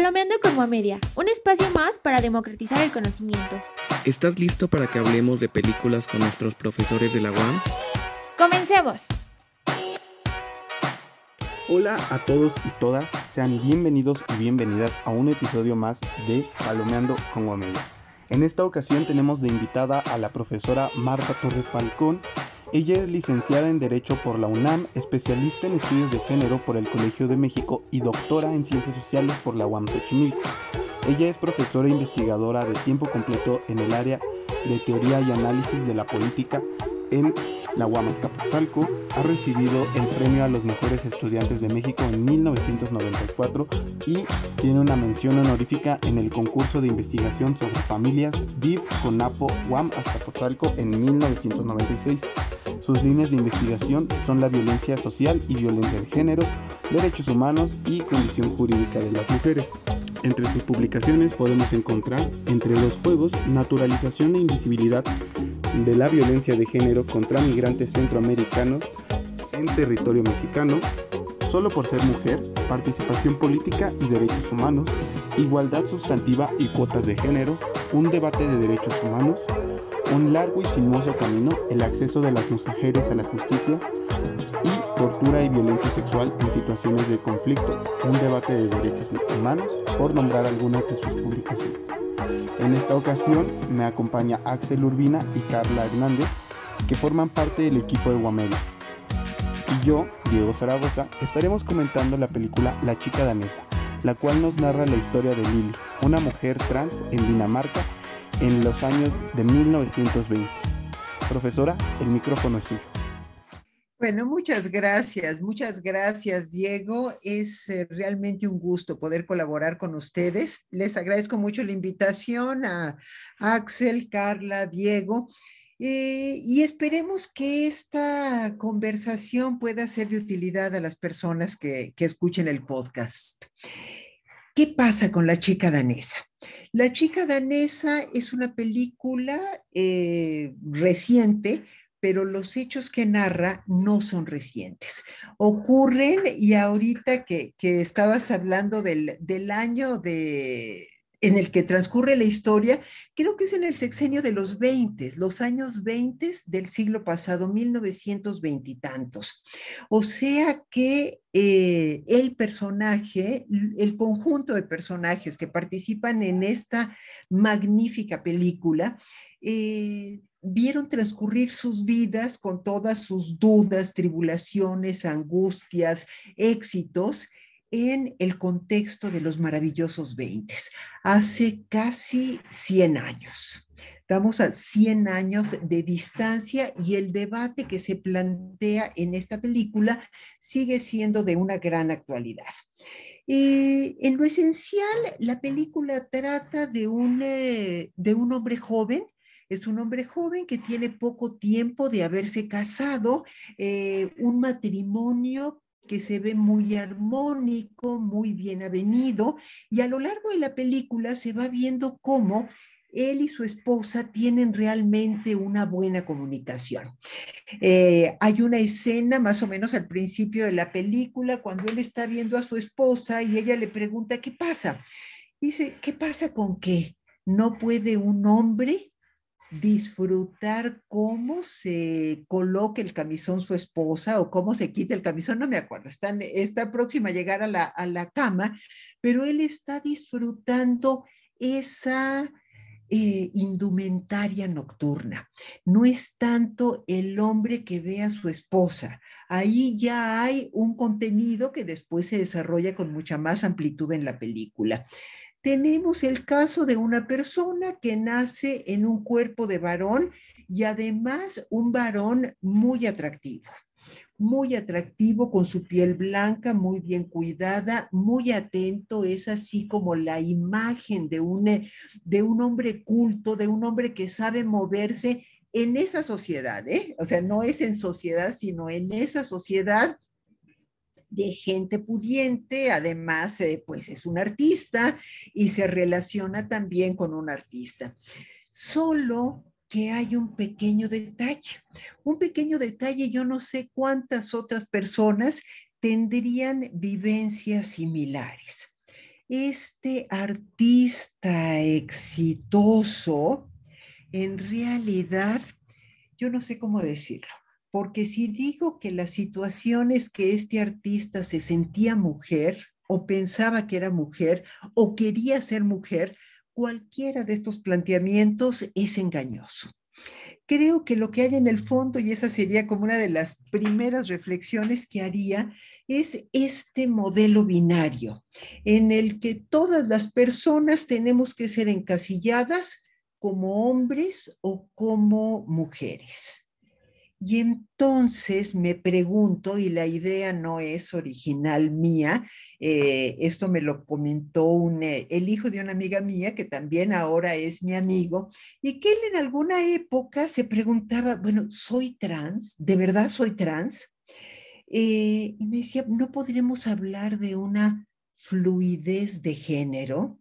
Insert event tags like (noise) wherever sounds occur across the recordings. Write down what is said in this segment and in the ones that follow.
Palomeando como media, un espacio más para democratizar el conocimiento. ¿Estás listo para que hablemos de películas con nuestros profesores de la UAM? ¡Comencemos! Hola a todos y todas, sean bienvenidos y bienvenidas a un episodio más de Palomeando con Media. En esta ocasión tenemos de invitada a la profesora Marta Torres Falcón, ella es licenciada en Derecho por la UNAM, especialista en estudios de género por el Colegio de México y doctora en Ciencias Sociales por la UAM Xochimilco. Ella es profesora e investigadora de tiempo completo en el área de teoría y análisis de la política en la UAM Azcapotzalco. Ha recibido el premio a los mejores estudiantes de México en 1994 y tiene una mención honorífica en el concurso de investigación sobre familias VIV CONAPO UAM Azcapotzalco en 1996. Sus líneas de investigación son la violencia social y violencia de género, derechos humanos y condición jurídica de las mujeres. Entre sus publicaciones podemos encontrar Entre los Fuegos, Naturalización e Invisibilidad de la Violencia de Género contra Migrantes Centroamericanos en Territorio Mexicano, Solo por ser mujer, Participación Política y Derechos Humanos, Igualdad Sustantiva y Cuotas de Género, Un Debate de Derechos Humanos, un largo y sinuoso camino, el acceso de las mujeres a la justicia y tortura y violencia sexual en situaciones de conflicto, un debate de derechos humanos, por nombrar algunas de sus publicaciones. En esta ocasión me acompaña Axel Urbina y Carla Hernández, que forman parte del equipo de Guamela. Y yo, Diego Zaragoza, estaremos comentando la película La chica danesa, la cual nos narra la historia de Lili, una mujer trans en Dinamarca en los años de 1920. Profesora, el micrófono es suyo. Bueno, muchas gracias, muchas gracias, Diego. Es eh, realmente un gusto poder colaborar con ustedes. Les agradezco mucho la invitación a Axel, Carla, Diego. Eh, y esperemos que esta conversación pueda ser de utilidad a las personas que, que escuchen el podcast. ¿Qué pasa con la chica danesa? La chica danesa es una película eh, reciente, pero los hechos que narra no son recientes. Ocurren, y ahorita que, estabas hablando del, del año de, en el que transcurre la historia, creo que es en el sexenio de los 20, los años 20 del siglo pasado, 1920 y tantos. O sea que eh, el personaje, el conjunto de personajes que participan en esta magnífica película, eh, vieron transcurrir sus vidas con todas sus dudas, tribulaciones, angustias, éxitos, en el contexto de los maravillosos 20, hace casi 100 años. Estamos a 100 años de distancia y el debate que se plantea en esta película sigue siendo de una gran actualidad. Eh, en lo esencial, la película trata de un, eh, de un hombre joven es un hombre joven que tiene poco tiempo de haberse casado, eh, un matrimonio que se ve muy armónico, muy bien avenido, y a lo largo de la película se va viendo cómo él y su esposa tienen realmente una buena comunicación. Eh, hay una escena más o menos al principio de la película cuando él está viendo a su esposa y ella le pregunta, ¿qué pasa? Dice, ¿qué pasa con qué? ¿No puede un hombre disfrutar cómo se coloque el camisón su esposa o cómo se quita el camisón, no me acuerdo, está, está próxima a llegar a la, a la cama, pero él está disfrutando esa eh, indumentaria nocturna. No es tanto el hombre que ve a su esposa. Ahí ya hay un contenido que después se desarrolla con mucha más amplitud en la película tenemos el caso de una persona que nace en un cuerpo de varón y además un varón muy atractivo, muy atractivo con su piel blanca, muy bien cuidada, muy atento, es así como la imagen de un, de un hombre culto, de un hombre que sabe moverse en esa sociedad, ¿eh? o sea, no es en sociedad, sino en esa sociedad de gente pudiente, además, eh, pues es un artista y se relaciona también con un artista. Solo que hay un pequeño detalle, un pequeño detalle, yo no sé cuántas otras personas tendrían vivencias similares. este artista exitoso, en realidad, yo no sé cómo decirlo, porque si digo que las situaciones que este artista se sentía mujer o pensaba que era mujer o quería ser mujer, cualquiera de estos planteamientos es engañoso creo que lo que hay en el fondo, y esa sería como una de las primeras reflexiones que haría, es este modelo binario en el que todas las personas tenemos que ser encasilladas como hombres o como mujeres. Y entonces me pregunto, y la idea no es original mía, eh, esto me lo comentó eh, el hijo de una amiga mía, que también ahora es mi amigo, y que él en alguna época se preguntaba, bueno, ¿soy trans? ¿De verdad soy trans? Eh, y me decía, ¿no podremos hablar de una fluidez de género?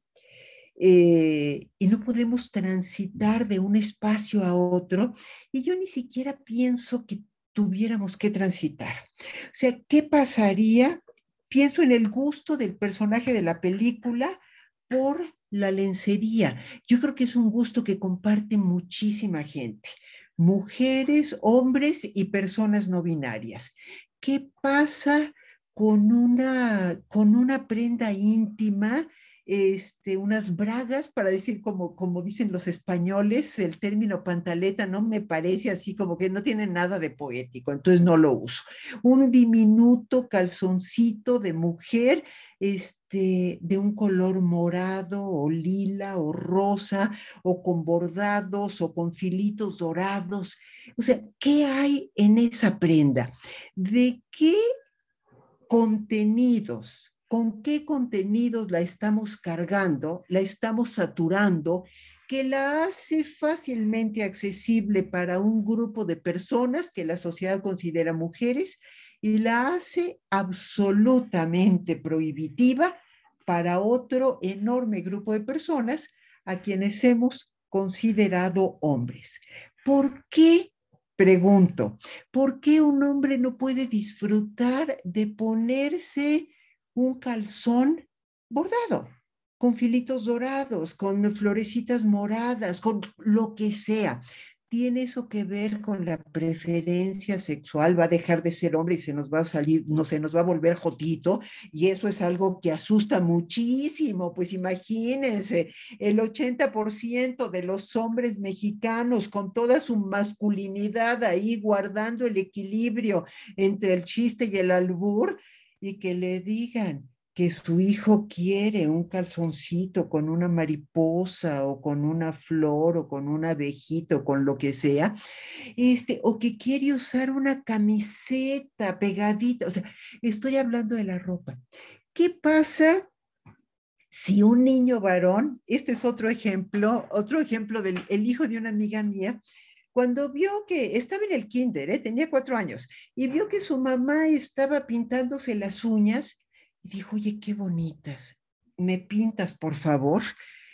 Eh, y no podemos transitar de un espacio a otro. Y yo ni siquiera pienso que tuviéramos que transitar. O sea, ¿qué pasaría? Pienso en el gusto del personaje de la película por la lencería. Yo creo que es un gusto que comparte muchísima gente, mujeres, hombres y personas no binarias. ¿Qué pasa con una, con una prenda íntima este, unas bragas, para decir como, como dicen los españoles, el término pantaleta no me parece así como que no tiene nada de poético, entonces no lo uso. Un diminuto calzoncito de mujer, este, de un color morado o lila o rosa o con bordados o con filitos dorados. O sea, ¿qué hay en esa prenda? ¿De qué contenidos con qué contenidos la estamos cargando, la estamos saturando, que la hace fácilmente accesible para un grupo de personas que la sociedad considera mujeres y la hace absolutamente prohibitiva para otro enorme grupo de personas a quienes hemos considerado hombres. ¿Por qué? Pregunto, ¿por qué un hombre no puede disfrutar de ponerse un calzón bordado, con filitos dorados, con florecitas moradas, con lo que sea. ¿Tiene eso que ver con la preferencia sexual? ¿Va a dejar de ser hombre y se nos va a salir, no se nos va a volver jotito? Y eso es algo que asusta muchísimo. Pues imagínense, el 80% de los hombres mexicanos con toda su masculinidad ahí guardando el equilibrio entre el chiste y el albur, y que le digan que su hijo quiere un calzoncito con una mariposa o con una flor o con un abejito con lo que sea, este, o que quiere usar una camiseta pegadita, o sea, estoy hablando de la ropa. ¿Qué pasa si un niño varón, este es otro ejemplo, otro ejemplo del el hijo de una amiga mía, cuando vio que estaba en el kinder, ¿eh? tenía cuatro años, y vio que su mamá estaba pintándose las uñas, y dijo, oye, qué bonitas, ¿me pintas, por favor?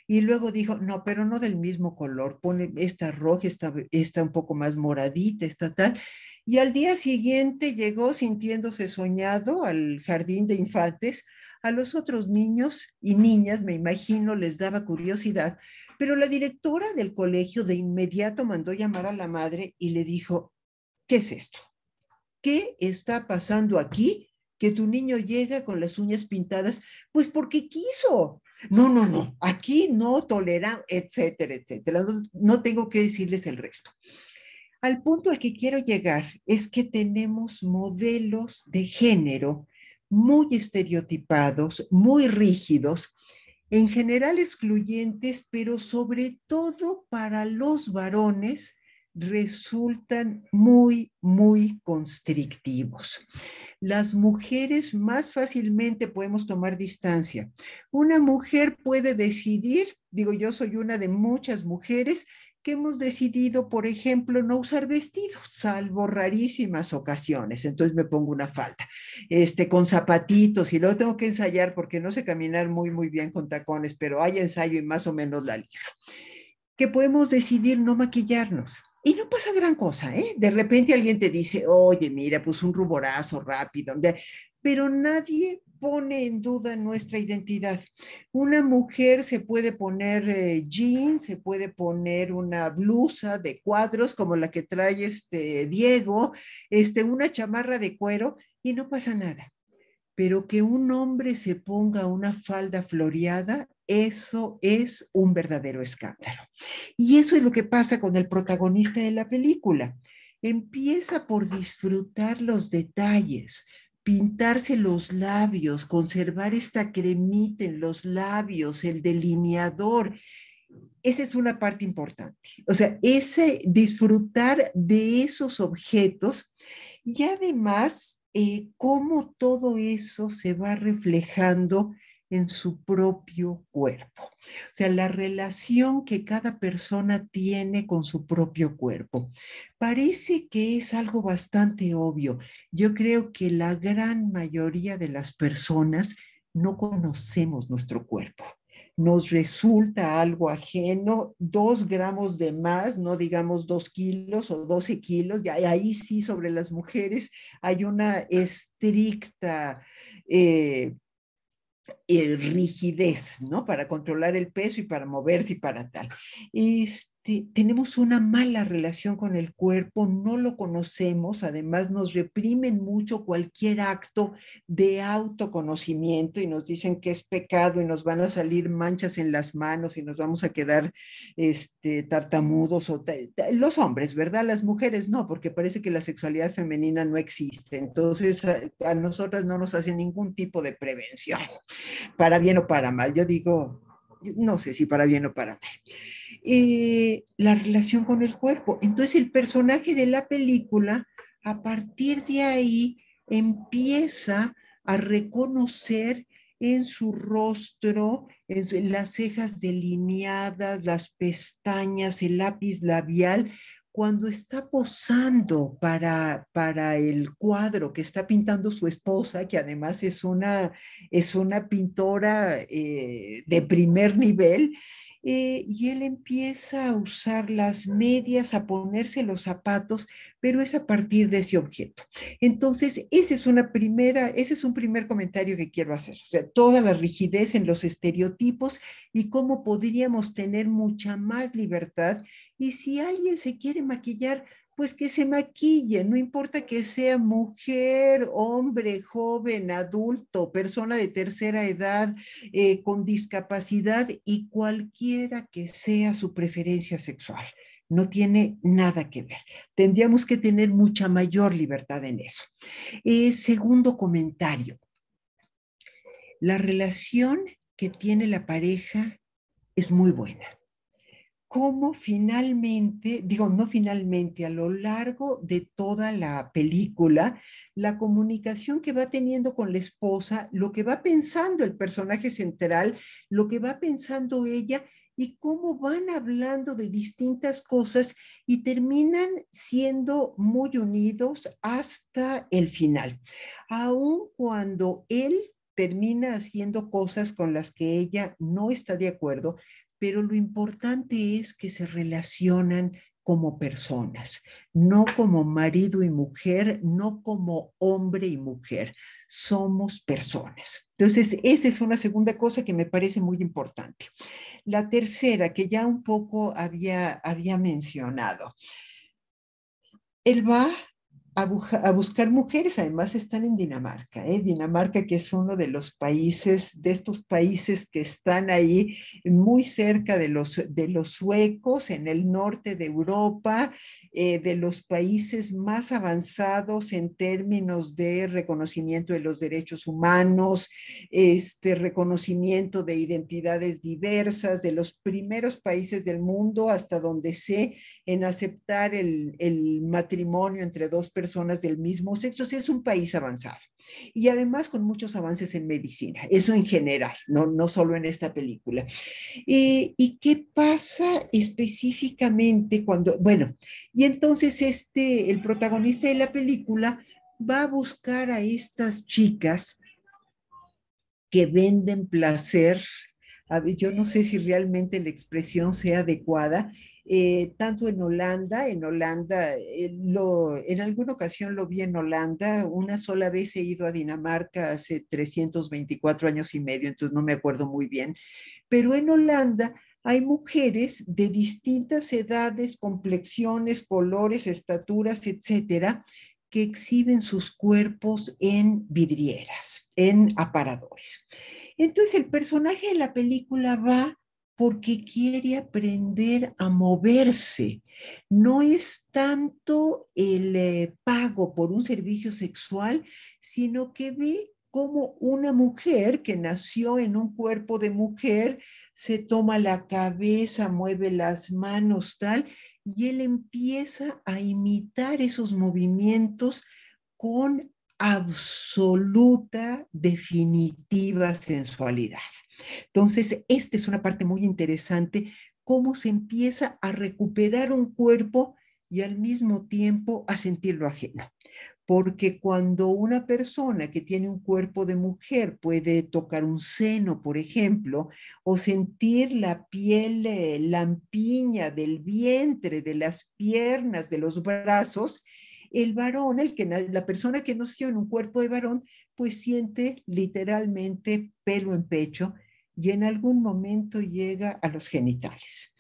Y luego dijo, no, pero no del mismo color, pone esta roja, esta, esta un poco más moradita, esta tal. Y al día siguiente llegó sintiéndose soñado al jardín de infantes. A los otros niños y niñas, me imagino, les daba curiosidad pero la directora del colegio de inmediato mandó llamar a la madre y le dijo, ¿qué es esto? ¿Qué está pasando aquí? Que tu niño llega con las uñas pintadas, pues porque quiso. No, no, no, aquí no tolera, etcétera, etcétera. No tengo que decirles el resto. Al punto al que quiero llegar es que tenemos modelos de género muy estereotipados, muy rígidos, en general excluyentes, pero sobre todo para los varones resultan muy, muy constrictivos. Las mujeres más fácilmente podemos tomar distancia. Una mujer puede decidir, digo yo soy una de muchas mujeres, que hemos decidido, por ejemplo, no usar vestidos, salvo rarísimas ocasiones. Entonces me pongo una falda, este, con zapatitos y luego tengo que ensayar porque no sé caminar muy, muy bien con tacones, pero hay ensayo y más o menos la libro. Que podemos decidir no maquillarnos. Y no pasa gran cosa, ¿eh? De repente alguien te dice, oye, mira, pues un ruborazo rápido, pero nadie pone en duda nuestra identidad. Una mujer se puede poner eh, jeans, se puede poner una blusa de cuadros como la que trae este Diego, este, una chamarra de cuero y no pasa nada. Pero que un hombre se ponga una falda floreada, eso es un verdadero escándalo. Y eso es lo que pasa con el protagonista de la película. Empieza por disfrutar los detalles, pintarse los labios, conservar esta cremita en los labios, el delineador. Esa es una parte importante. O sea, ese disfrutar de esos objetos y además eh, cómo todo eso se va reflejando en su propio cuerpo. O sea, la relación que cada persona tiene con su propio cuerpo. Parece que es algo bastante obvio. Yo creo que la gran mayoría de las personas no conocemos nuestro cuerpo. Nos resulta algo ajeno, dos gramos de más, no digamos dos kilos o doce kilos, y ahí sí sobre las mujeres hay una estricta eh, eh, rigidez, ¿no? Para controlar el peso y para moverse y para tal. Este, tenemos una mala relación con el cuerpo, no lo conocemos, además nos reprimen mucho cualquier acto de autoconocimiento y nos dicen que es pecado y nos van a salir manchas en las manos y nos vamos a quedar este, tartamudos o los hombres, ¿verdad? Las mujeres no, porque parece que la sexualidad femenina no existe. Entonces, a, a nosotras no nos hacen ningún tipo de prevención para bien o para mal. Yo digo, no sé si para bien o para mal. Eh, la relación con el cuerpo. Entonces el personaje de la película, a partir de ahí, empieza a reconocer en su rostro, en las cejas delineadas, las pestañas, el lápiz labial, cuando está posando para, para el cuadro que está pintando su esposa, que además es una, es una pintora eh, de primer nivel, eh, y él empieza a usar las medias, a ponerse los zapatos, pero es a partir de ese objeto. Entonces, ese es, una primera, ese es un primer comentario que quiero hacer. O sea, toda la rigidez en los estereotipos y cómo podríamos tener mucha más libertad. Y si alguien se quiere maquillar, pues que se maquille, no importa que sea mujer, hombre, joven, adulto, persona de tercera edad, eh, con discapacidad y cualquiera que sea su preferencia sexual. No tiene nada que ver. Tendríamos que tener mucha mayor libertad en eso. Eh, segundo comentario. La relación que tiene la pareja es muy buena cómo finalmente, digo, no finalmente, a lo largo de toda la película, la comunicación que va teniendo con la esposa, lo que va pensando el personaje central, lo que va pensando ella y cómo van hablando de distintas cosas y terminan siendo muy unidos hasta el final. Aun cuando él termina haciendo cosas con las que ella no está de acuerdo, pero lo importante es que se relacionan como personas, no como marido y mujer, no como hombre y mujer, somos personas. Entonces, esa es una segunda cosa que me parece muy importante. La tercera, que ya un poco había, había mencionado, él va a, buscar mujeres, además están en Dinamarca, ¿eh? Dinamarca que es uno de los países, de estos países que están ahí muy cerca de los, de los suecos, en el norte de Europa, eh, de los países más avanzados en términos de reconocimiento de los derechos humanos, este reconocimiento de identidades diversas, de los primeros países del mundo hasta donde sé en aceptar el, el matrimonio entre dos personas personas del mismo sexo, es un país avanzado. Y además con muchos avances en medicina, eso en general, no, no solo en esta película. Eh, ¿Y qué pasa específicamente cuando, bueno, y entonces este, el protagonista de la película va a buscar a estas chicas que venden placer, yo no sé si realmente la expresión sea adecuada, eh, tanto en Holanda, en Holanda, eh, en alguna ocasión lo vi en Holanda, una sola vez he ido a Dinamarca hace 324 años y medio, entonces no me acuerdo muy bien, pero en Holanda hay mujeres de distintas edades, complexiones, colores, estaturas, etcétera, que exhiben sus cuerpos en vidrieras, en aparadores. Entonces el personaje de la película va porque quiere aprender a moverse. No es tanto el eh, pago por un servicio sexual, sino que ve como una mujer que nació en un cuerpo de mujer se toma la cabeza, mueve las manos, tal, y él empieza a imitar esos movimientos con absoluta, definitiva sensualidad. Entonces, esta es una parte muy interesante, cómo se empieza a recuperar un cuerpo y al mismo tiempo a sentirlo ajeno. Porque cuando una persona que tiene un cuerpo de mujer puede tocar un seno, por ejemplo, o sentir la piel eh, lampiña del vientre, de las piernas, de los brazos, el varón, el que, la persona que nació en un cuerpo de varón, pues siente literalmente pelo en pecho y en algún momento llega a los genitales.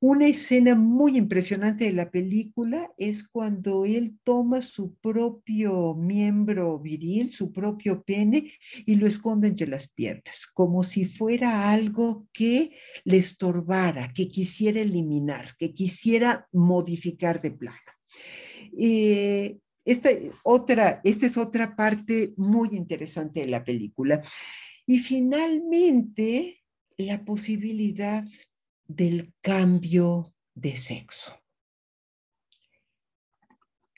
Una escena muy impresionante de la película es cuando él toma su propio miembro viril, su propio pene, y lo esconde entre las piernas, como si fuera algo que le estorbara, que quisiera eliminar, que quisiera modificar de plano. Eh, esta, otra, esta es otra parte muy interesante de la película. Y finalmente, la posibilidad del cambio de sexo.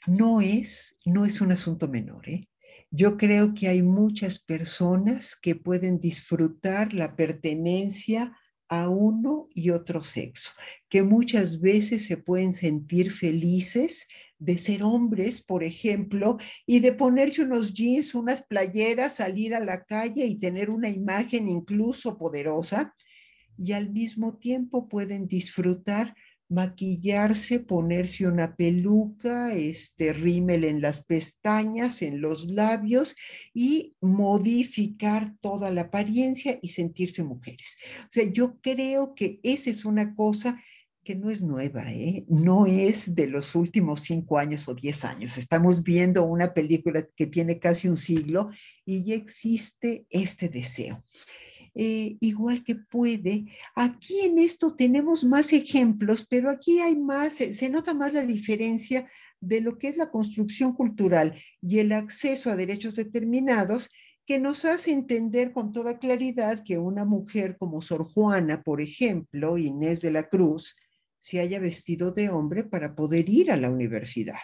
No es, no es un asunto menor. ¿eh? Yo creo que hay muchas personas que pueden disfrutar la pertenencia a uno y otro sexo, que muchas veces se pueden sentir felices de ser hombres, por ejemplo, y de ponerse unos jeans, unas playeras, salir a la calle y tener una imagen incluso poderosa, y al mismo tiempo pueden disfrutar maquillarse, ponerse una peluca, este rímel en las pestañas, en los labios y modificar toda la apariencia y sentirse mujeres. O sea, yo creo que esa es una cosa que no es nueva, ¿eh? no es de los últimos cinco años o diez años. Estamos viendo una película que tiene casi un siglo y ya existe este deseo. Eh, igual que puede. Aquí en esto tenemos más ejemplos, pero aquí hay más, se nota más la diferencia de lo que es la construcción cultural y el acceso a derechos determinados que nos hace entender con toda claridad que una mujer como Sor Juana, por ejemplo, Inés de la Cruz, se haya vestido de hombre para poder ir a la universidad.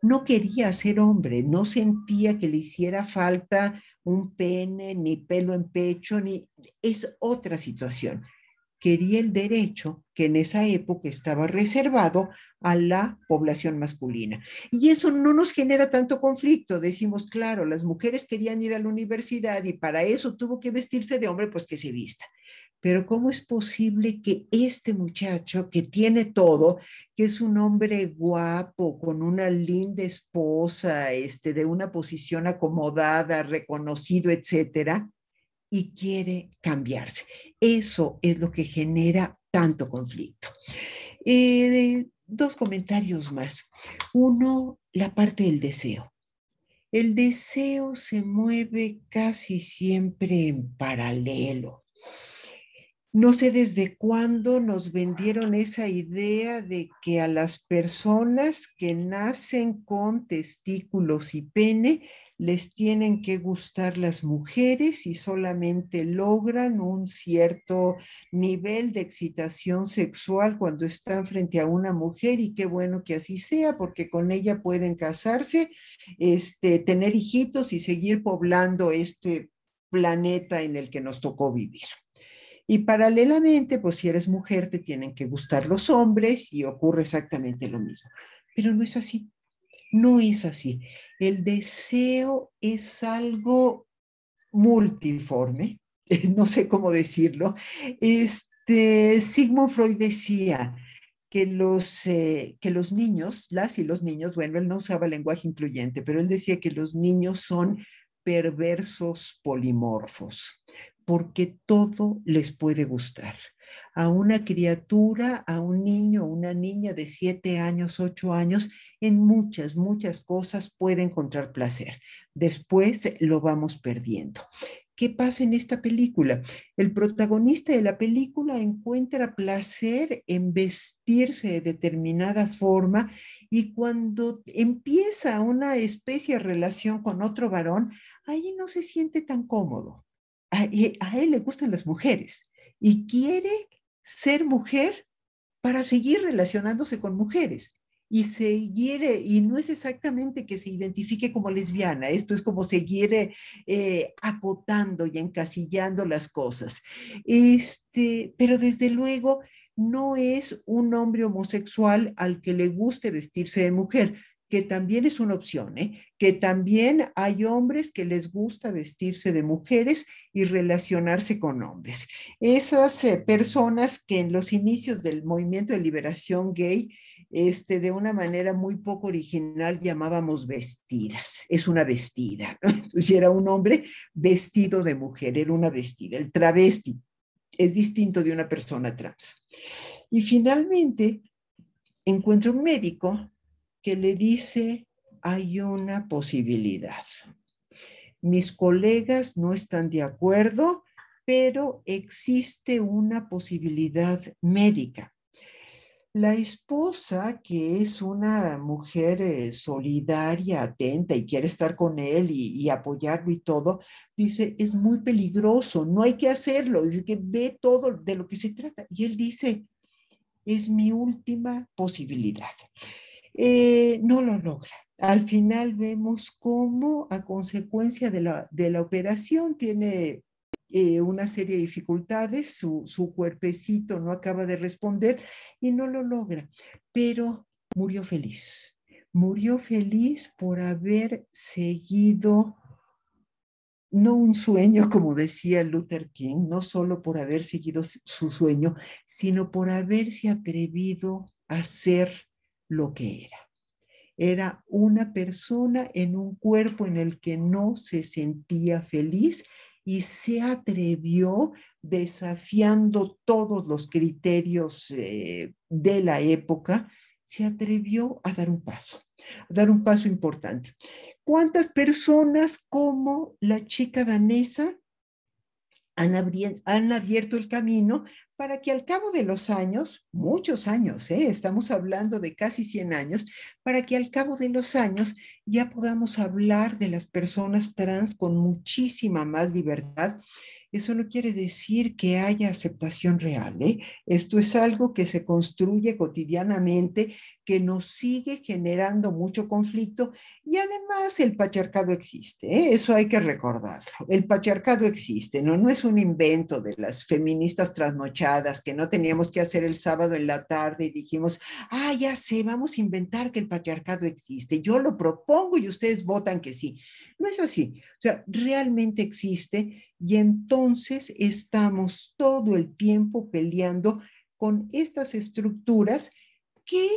No quería ser hombre, no sentía que le hiciera falta un pene, ni pelo en pecho, ni es otra situación. Quería el derecho que en esa época estaba reservado a la población masculina. Y eso no nos genera tanto conflicto. Decimos, claro, las mujeres querían ir a la universidad y para eso tuvo que vestirse de hombre, pues que se vista pero ¿cómo es posible que este muchacho que tiene todo, que es un hombre guapo, con una linda esposa, este, de una posición acomodada, reconocido, etcétera, y quiere cambiarse? Eso es lo que genera tanto conflicto. Eh, dos comentarios más. Uno, la parte del deseo. El deseo se mueve casi siempre en paralelo. No sé desde cuándo nos vendieron esa idea de que a las personas que nacen con testículos y pene les tienen que gustar las mujeres y solamente logran un cierto nivel de excitación sexual cuando están frente a una mujer y qué bueno que así sea porque con ella pueden casarse, este, tener hijitos y seguir poblando este planeta en el que nos tocó vivir. Y paralelamente, pues si eres mujer, te tienen que gustar los hombres y ocurre exactamente lo mismo. Pero no es así. No es así. El deseo es algo multiforme, (laughs) no sé cómo decirlo. Este, Sigmund Freud decía que los, eh, que los niños, las y los niños, bueno, él no usaba lenguaje incluyente, pero él decía que los niños son perversos polimorfos, porque todo les puede gustar. A una criatura, a un niño, una niña de siete años, ocho años, en muchas, muchas cosas puede encontrar placer. Después lo vamos perdiendo. ¿Qué pasa en esta película? El protagonista de la película encuentra placer en vestirse de determinada forma y cuando empieza una especie de relación con otro varón, ahí no se siente tan cómodo. A, él le gustan las mujeres y quiere ser mujer para seguir relacionándose con mujeres y se quiere, y no es exactamente que se identifique como lesbiana, esto es como seguir eh, acotando y encasillando las cosas. Este, pero desde luego no es un hombre homosexual al que le guste vestirse de mujer, que también es una opción, ¿eh? que también hay hombres que les gusta vestirse de mujeres y relacionarse con hombres. Esas eh, personas que en los inicios del movimiento de liberación gay este, de una manera muy poco original llamábamos vestidas. Es una vestida, ¿no? Entonces era un hombre vestido de mujer, era una vestida. El travesti es distinto de una persona trans. Y finalmente encuentra un médico que le dice, hay una posibilidad. Mis colegas no están de acuerdo, pero existe una posibilidad médica. La esposa, que es una mujer eh, solidaria, atenta y quiere estar con él y, apoyarlo y todo, dice, es muy peligroso, no hay que hacerlo, dice que ve todo de lo que se trata. Y él dice, es mi última posibilidad. Eh, no lo logra. Al final vemos cómo a consecuencia de la, de la operación tiene eh, una serie de dificultades, su, su cuerpecito no acaba de responder y no lo logra, pero murió feliz. Murió feliz por haber seguido no un sueño, como decía Luther King, no solo por haber seguido su sueño, sino por haberse atrevido a ser lo que era. Era una persona en un cuerpo en el que no se sentía feliz y se atrevió desafiando todos los criterios eh, de la época, se atrevió a dar un paso, a dar un paso importante. ¿Cuántas personas como la chica danesa han, abierto el camino para que al cabo de los años, muchos años, ¿eh? estamos hablando de casi 100 años, para que al cabo de los años ya podamos hablar de las personas trans con muchísima más libertad eso no quiere decir que haya aceptación real. ¿eh? Esto es algo que se construye cotidianamente, que nos sigue generando mucho conflicto y además el patriarcado existe. ¿eh? Eso hay que recordarlo. El patriarcado existe, ¿no? no es un invento de las feministas trasnochadas que no teníamos que hacer el sábado en la tarde y dijimos, ah, ya sé, vamos a inventar que el patriarcado existe. Yo lo propongo y ustedes votan que sí. No es así. O sea, realmente existe y entonces estamos todo el tiempo peleando con estas estructuras que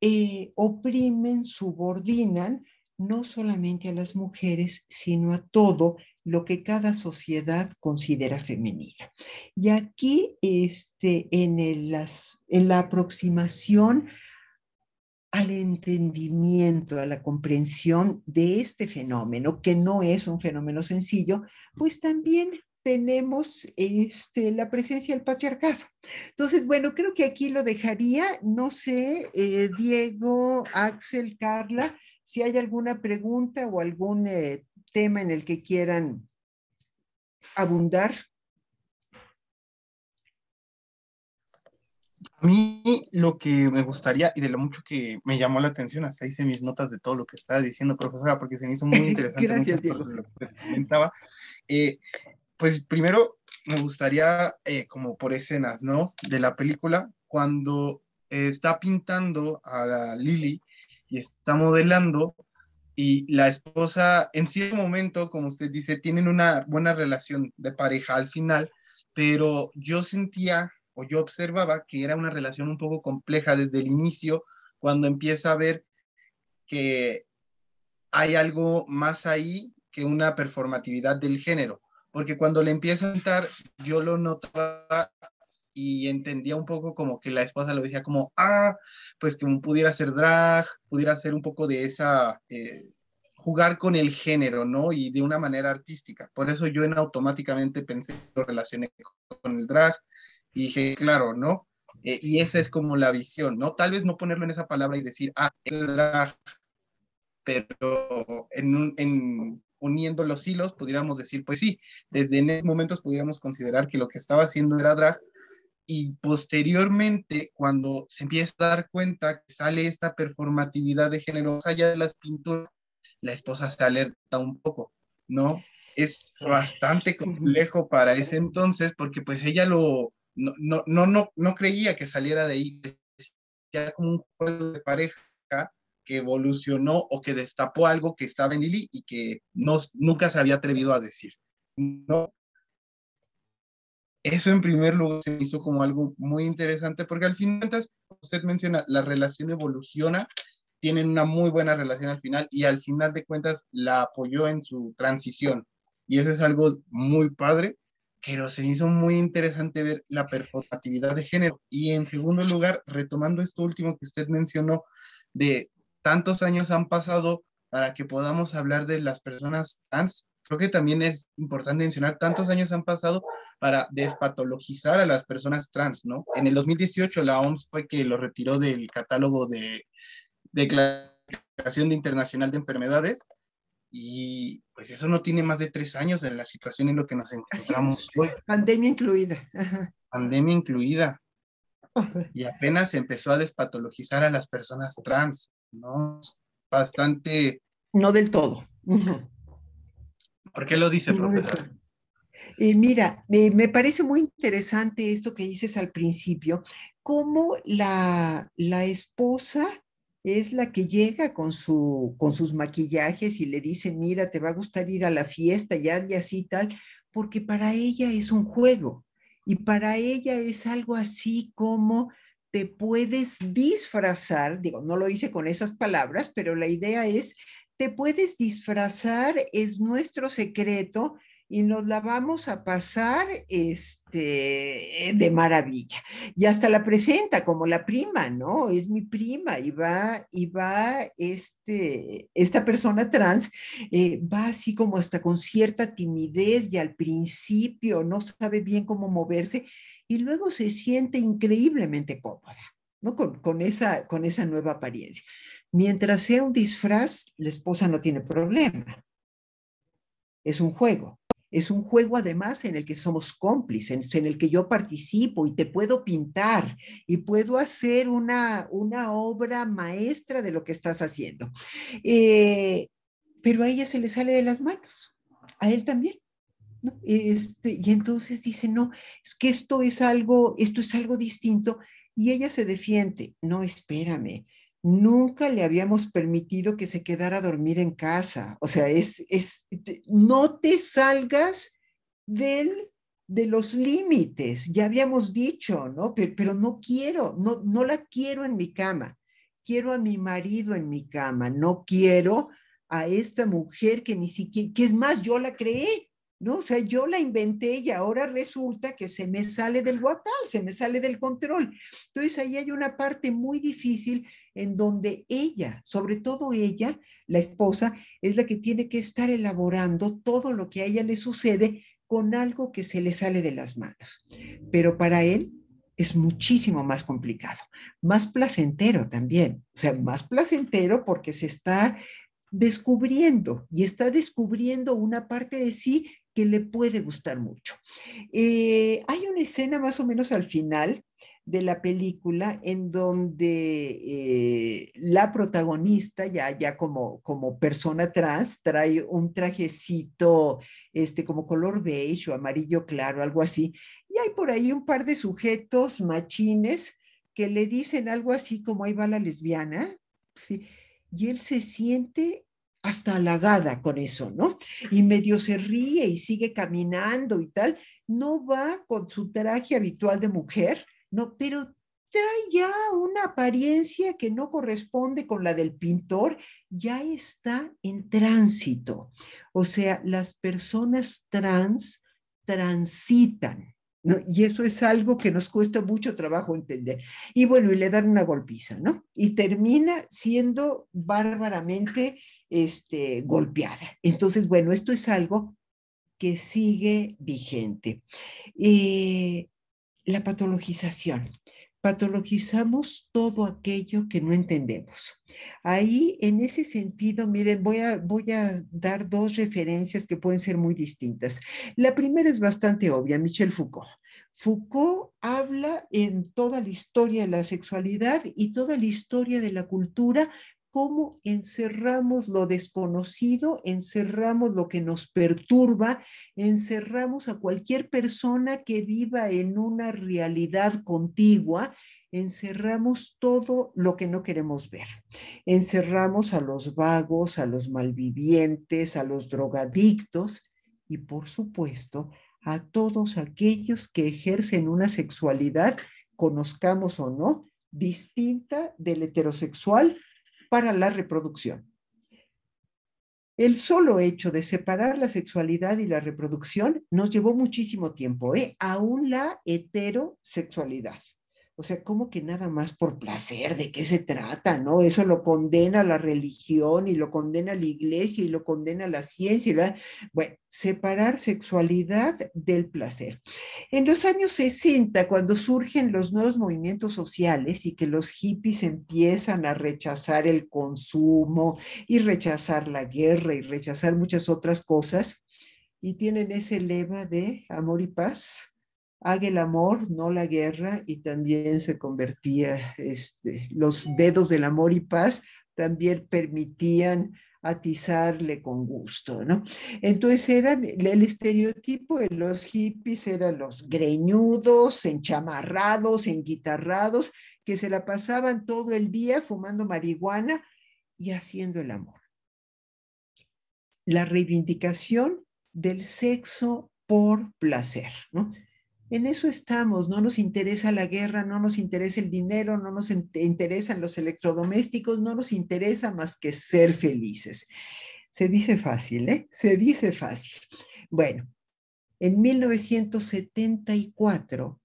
eh, oprimen, subordinan no solamente a las mujeres, sino a todo lo que cada sociedad considera femenina. Y aquí, este, en, en la aproximación al entendimiento, a la comprensión de este fenómeno, que no es un fenómeno sencillo, pues también tenemos este, la presencia del patriarcado. Entonces, bueno, creo que aquí lo dejaría. No sé, eh, Diego, Axel, Carla, si hay alguna pregunta o algún eh, tema en el que quieran abundar. A mí lo que me gustaría y de lo mucho que me llamó la atención, hasta hice mis notas de todo lo que estaba diciendo, profesora, porque se me hizo muy (laughs) interesante Gracias, lo que comentaba. Eh, pues primero me gustaría, eh, como por escenas, ¿no? De la película, cuando está pintando a Lily y está modelando y la esposa en cierto momento, como usted dice, tienen una buena relación de pareja al final, pero yo sentía o yo observaba que era una relación un poco compleja desde el inicio, cuando empieza a ver que hay algo más ahí que una performatividad del género, porque cuando le empieza a cantar, yo lo notaba y entendía un poco como que la esposa lo decía como, ah, pues que pudiera ser drag, pudiera ser un poco de esa, eh, jugar con el género, ¿no? Y de una manera artística. Por eso yo en automáticamente pensé, lo relacioné con el drag y dije, claro, ¿no? Eh, y esa es como la visión, ¿no? Tal vez no ponerlo en esa palabra y decir, ah, es drag, pero en, en, uniendo los hilos, pudiéramos decir, pues sí, desde en esos momentos pudiéramos considerar que lo que estaba haciendo era drag, y posteriormente, cuando se empieza a dar cuenta que sale esta performatividad de género, más allá de las pinturas, la esposa se alerta un poco, ¿no? Es bastante complejo para ese entonces porque pues ella lo, no, no, no, no, creía que saliera de ahí, ya como un juego de pareja que evolucionó o que destapó algo que estaba en Lili y que no, nunca se había atrevido a decir. ¿no? Eso en primer lugar se hizo como algo muy interesante porque al final, usted menciona, la relación evoluciona, tienen una muy buena relación al final y al final de cuentas la apoyó en su transición. Y eso es algo muy padre, pero se hizo muy interesante ver la performatividad de género. Y en segundo lugar, retomando esto último que usted mencionó, de tantos años han pasado para que podamos hablar de las personas trans, creo que también es importante mencionar, tantos años han pasado para despatologizar a las personas trans, ¿no? En el 2018 la OMS fue que lo retiró del catálogo de Declaración de Internacional de Enfermedades y pues eso no tiene más de tres años de la situación en lo que nos encontramos hoy. Pandemia incluida. Pandemia incluida. Y apenas empezó a despatologizar a las personas trans, ¿no? Bastante... No del todo. ¿Por qué lo dice, profesor? Eh, mira, me parece muy interesante esto que dices al principio, cómo la, la esposa es la que llega con, su, con sus maquillajes y le dice, mira, te va a gustar ir a la fiesta, ya y así tal, porque para ella es un juego y para ella es algo así como te puedes disfrazar, digo, no lo hice con esas palabras, pero la idea es te puedes disfrazar, es nuestro secreto y nos la vamos a pasar este, de maravilla. Y hasta la presenta como la prima, ¿no? Es mi prima y va, y va este, esta persona trans, eh, va así como hasta con cierta timidez y al principio no sabe bien cómo moverse y luego se siente increíblemente cómoda, ¿no? Con, con, esa, con esa nueva apariencia. Mientras sea un disfraz, la esposa no tiene problema. Es un juego. Es un juego además en el que somos cómplices, en el que yo participo y te puedo pintar y puedo hacer una, una obra maestra de lo que estás haciendo. Eh, pero a ella se le sale de las manos, a él también. Este, y entonces dice, no, es que esto es algo, esto es algo distinto. Y ella se defiende, no, espérame, nunca le habíamos permitido que se quedara a dormir en casa. O sea, es, es no te salgas del, de los límites, ya habíamos dicho, ¿no? Pero, no quiero, no, no la quiero en mi cama. Quiero a mi marido en mi cama, no quiero a esta mujer que ni siquiera, que es más, yo la creé, ¿no? O sea, yo la inventé y ahora resulta que se me sale del guacal, se me sale del control. Entonces ahí hay una parte muy difícil en donde ella, sobre todo ella, la esposa, es la que tiene que estar elaborando todo lo que a ella le sucede con algo que se le sale de las manos. Pero para él es muchísimo más complicado, más placentero también, o sea, más placentero porque se está descubriendo y está descubriendo una parte de sí que le puede gustar mucho. Eh, hay una escena más o menos al final de la película en donde eh, la protagonista, ya, ya como, como persona trans, trae un trajecito este, como color beige o amarillo claro, algo así, y hay por ahí un par de sujetos machines que le dicen algo así como ahí va la lesbiana, y él se siente hasta halagada con eso, ¿no? Y medio se ríe y sigue caminando y tal. No va con su traje habitual de mujer, no, pero trae ya una apariencia que no corresponde con la del pintor, ya está en tránsito. O sea, las personas trans transitan. ¿no? Y eso es algo que nos cuesta mucho trabajo entender. Y bueno, y le dan una golpiza, ¿no? Y termina siendo bárbaramente este, golpeada. Entonces, bueno, esto es algo que sigue vigente. Eh, la patologización patologizamos todo aquello que no entendemos. Ahí, en ese sentido, miren, voy a, voy a dar dos referencias que pueden ser muy distintas. La primera es bastante obvia, Michel Foucault. Foucault habla en toda la historia de la sexualidad y toda la historia de la cultura cómo encerramos lo desconocido, encerramos lo que nos perturba, encerramos a cualquier persona que viva en una realidad contigua, encerramos todo lo que no queremos ver. Encerramos a los vagos, a los malvivientes, a los drogadictos y por supuesto a todos aquellos que ejercen una sexualidad, conozcamos o no, distinta del heterosexual para la reproducción. El solo hecho de separar la sexualidad y la reproducción nos llevó muchísimo tiempo, ¿eh? aún la heterosexualidad. O sea, como que nada más por placer, ¿de qué se trata? ¿No? Eso lo condena la religión y lo condena la iglesia y lo condena la ciencia. Bueno, separar sexualidad del placer. En los años 60, cuando surgen los nuevos movimientos sociales y que los hippies empiezan a rechazar el consumo y rechazar la guerra y rechazar muchas otras cosas, y tienen ese lema de amor y paz, haga el amor, no la guerra, y también se convertía, este, los dedos del amor y paz también permitían atizarle con gusto, ¿no? Entonces eran, el estereotipo de los hippies eran los greñudos, enchamarrados, enguitarrados, que se la pasaban todo el día fumando marihuana y haciendo el amor. La reivindicación del sexo por placer, ¿no? En eso estamos, no nos interesa la guerra, no nos interesa el dinero, no nos interesan los electrodomésticos, no nos interesa más que ser felices. Se dice fácil, ¿eh? Se dice fácil. Bueno, en 1974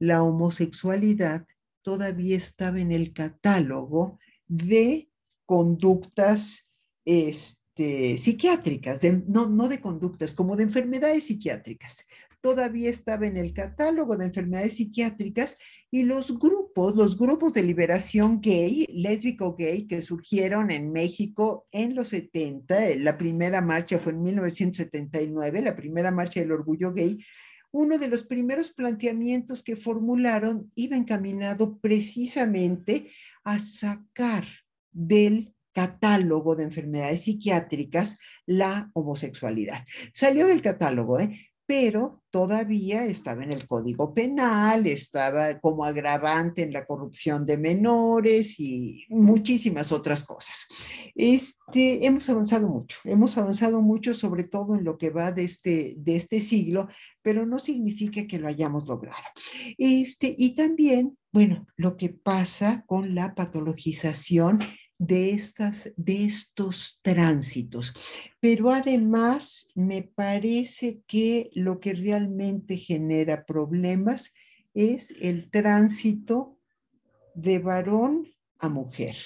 la homosexualidad todavía estaba en el catálogo de conductas este, psiquiátricas, no, no de conductas, como de enfermedades psiquiátricas todavía estaba en el catálogo de enfermedades psiquiátricas y los grupos, los grupos de liberación gay, lésbico gay, que surgieron en México en los 70, la primera marcha fue en 1979, la primera marcha del orgullo gay, uno de los primeros planteamientos que formularon iba encaminado precisamente a sacar del catálogo de enfermedades psiquiátricas la homosexualidad. Salió del catálogo, ¿eh? Pero todavía estaba en el Código Penal, estaba como agravante en la corrupción de menores y muchísimas otras cosas. Este, hemos avanzado mucho, hemos avanzado mucho sobre todo en lo que va de este, de este siglo, pero no significa que lo hayamos logrado. Este, y también, bueno, lo que pasa con la patologización de, estas, de estos tránsitos. Pero además me parece que lo que realmente genera problemas es el tránsito de varón a mujer.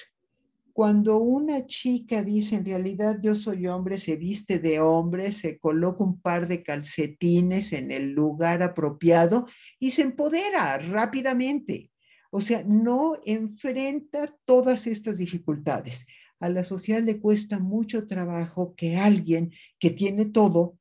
Cuando una chica dice en realidad yo soy hombre, se viste de hombre, se coloca un par de calcetines en el lugar apropiado y se empodera rápidamente. O sea, no enfrenta todas estas dificultades. A la sociedad le cuesta mucho trabajo que alguien que tiene todo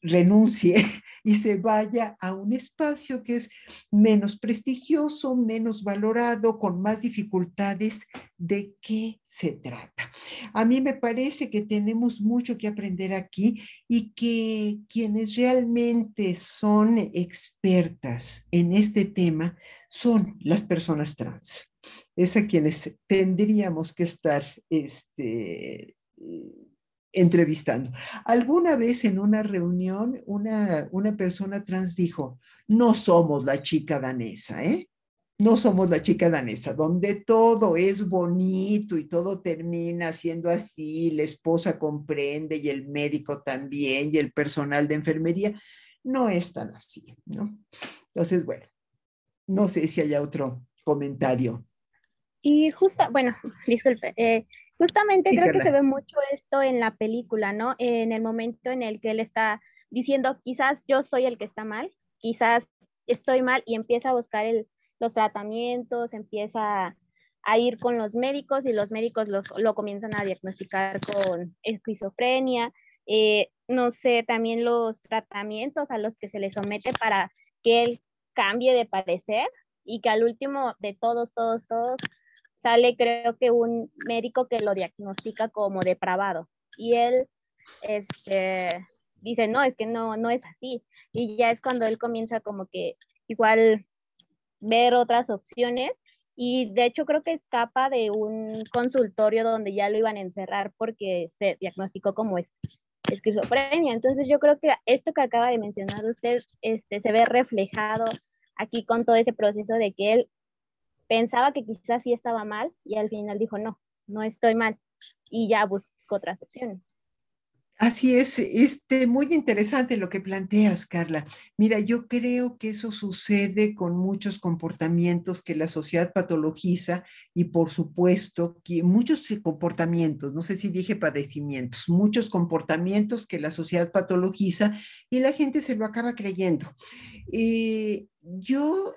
renuncie (laughs) y se vaya a un espacio que es menos prestigioso, menos valorado, con más dificultades. ¿De qué se trata? A mí me parece que tenemos mucho que aprender aquí y que quienes realmente son expertas en este tema son las personas trans. Es a quienes tendríamos que estar este, entrevistando. Alguna vez en una reunión, una, una persona trans dijo, no somos la chica danesa, ¿eh? No somos la chica danesa, donde todo es bonito y todo termina siendo así, la esposa comprende y el médico también y el personal de enfermería. No es tan así, ¿no? Entonces, bueno, no sé si haya otro comentario. Y justa, bueno, (laughs) disculpe, eh, justamente creo que se ve mucho esto en la película, ¿no? En el momento en el que él está diciendo, quizás yo soy el que está mal, quizás estoy mal y empieza a buscar el, los tratamientos, empieza a ir con los médicos y los médicos lo comienzan a diagnosticar con esquizofrenia, eh, no sé, también los tratamientos a los que se le somete para que él cambie de parecer y que al último de todos, todos, todos, sale creo que un médico que lo diagnostica como depravado y él este, dice, no, es que no, no es así. Y ya es cuando él comienza como que igual ver otras opciones y de hecho creo que escapa de un consultorio donde ya lo iban a encerrar porque se diagnosticó como esquizofrenia. Entonces yo creo que esto que acaba de mencionar usted este, se ve reflejado aquí con todo ese proceso de que él pensaba que quizás sí estaba mal y al final dijo, no, no estoy mal y ya buscó otras opciones. Así es, este, muy interesante lo que planteas, Carla. Mira, yo creo que eso sucede con muchos comportamientos que la sociedad patologiza y por supuesto que muchos comportamientos, no sé si dije padecimientos, muchos comportamientos que la sociedad patologiza y la gente se lo acaba creyendo. Eh, yo,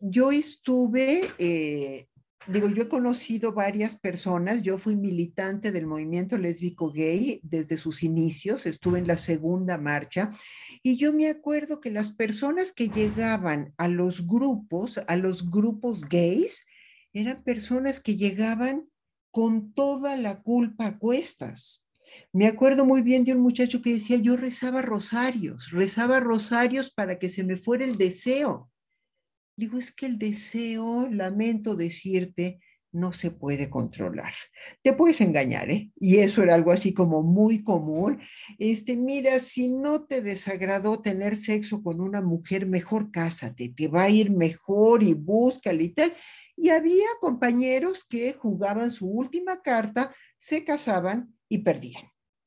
yo estuve eh, digo, yo he conocido varias personas, yo fui militante del movimiento lésbico gay desde sus inicios, estuve en la segunda marcha y yo me acuerdo que las personas que llegaban a los grupos, a los grupos gays, eran personas que llegaban con toda la culpa a cuestas. Me acuerdo muy bien de un muchacho que decía, yo rezaba rosarios, rezaba rosarios para que se me fuera el deseo Digo, es que el deseo, lamento decirte, no se puede controlar. Te puedes engañar, ¿eh? Y eso era algo así como muy común. Este, mira, si no te desagradó tener sexo con una mujer, mejor cásate, te va a ir mejor y búscale y tal. Y había compañeros que jugaban su última carta, se casaban y perdían,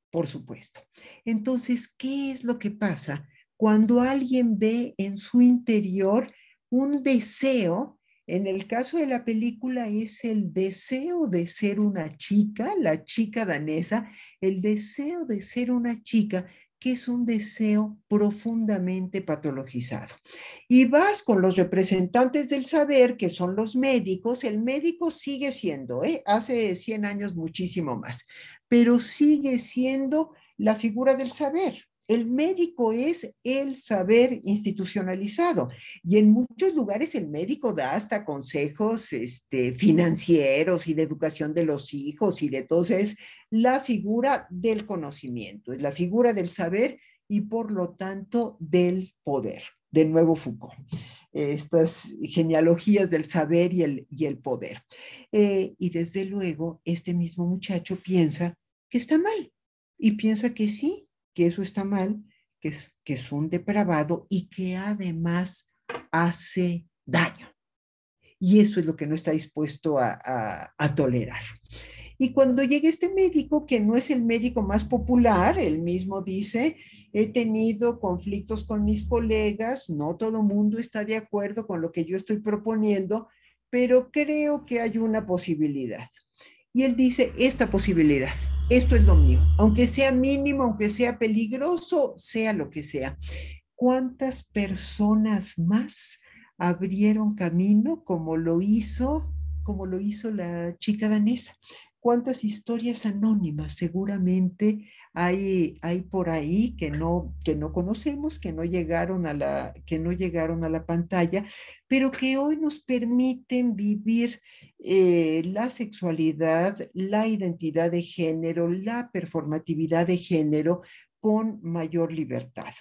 por supuesto. Entonces, ¿qué es lo que pasa cuando alguien ve en su interior un deseo, en el caso de la película es el deseo de ser una chica, la chica danesa, el deseo de ser una chica que es un deseo profundamente patologizado. Y vas con los representantes del saber, que son los médicos, el médico sigue siendo, ¿eh? hace 100 años muchísimo más, pero sigue siendo la figura del saber. El médico es el saber institucionalizado y en muchos lugares el médico da hasta consejos este, financieros y de educación de los hijos y de todo. Es la figura del conocimiento, es la figura del saber y por lo tanto del poder. De nuevo Foucault estas genealogías del saber y el, y el poder. Eh, y desde luego, este mismo muchacho piensa que está mal y piensa que sí, que eso está mal, que es, que es un depravado y que además hace daño. Y eso es lo que no está dispuesto a, a, tolerar. Y cuando llega este médico, que no es el médico más popular, él mismo dice, he tenido conflictos con mis colegas, no todo mundo está de acuerdo con lo que yo estoy proponiendo, pero creo que hay una posibilidad. Y él dice, esta posibilidad, esto es lo mío, aunque sea mínimo, aunque sea peligroso, sea lo que sea. ¿Cuántas personas más abrieron camino como lo hizo, como lo hizo la chica danesa? ¿Cuántas historias anónimas seguramente hay, hay por ahí que no, que no conocemos, que no, llegaron a la, que no llegaron a la pantalla, pero que hoy nos permiten vivir eh, la sexualidad, la identidad de género, la performatividad de género con mayor libertad.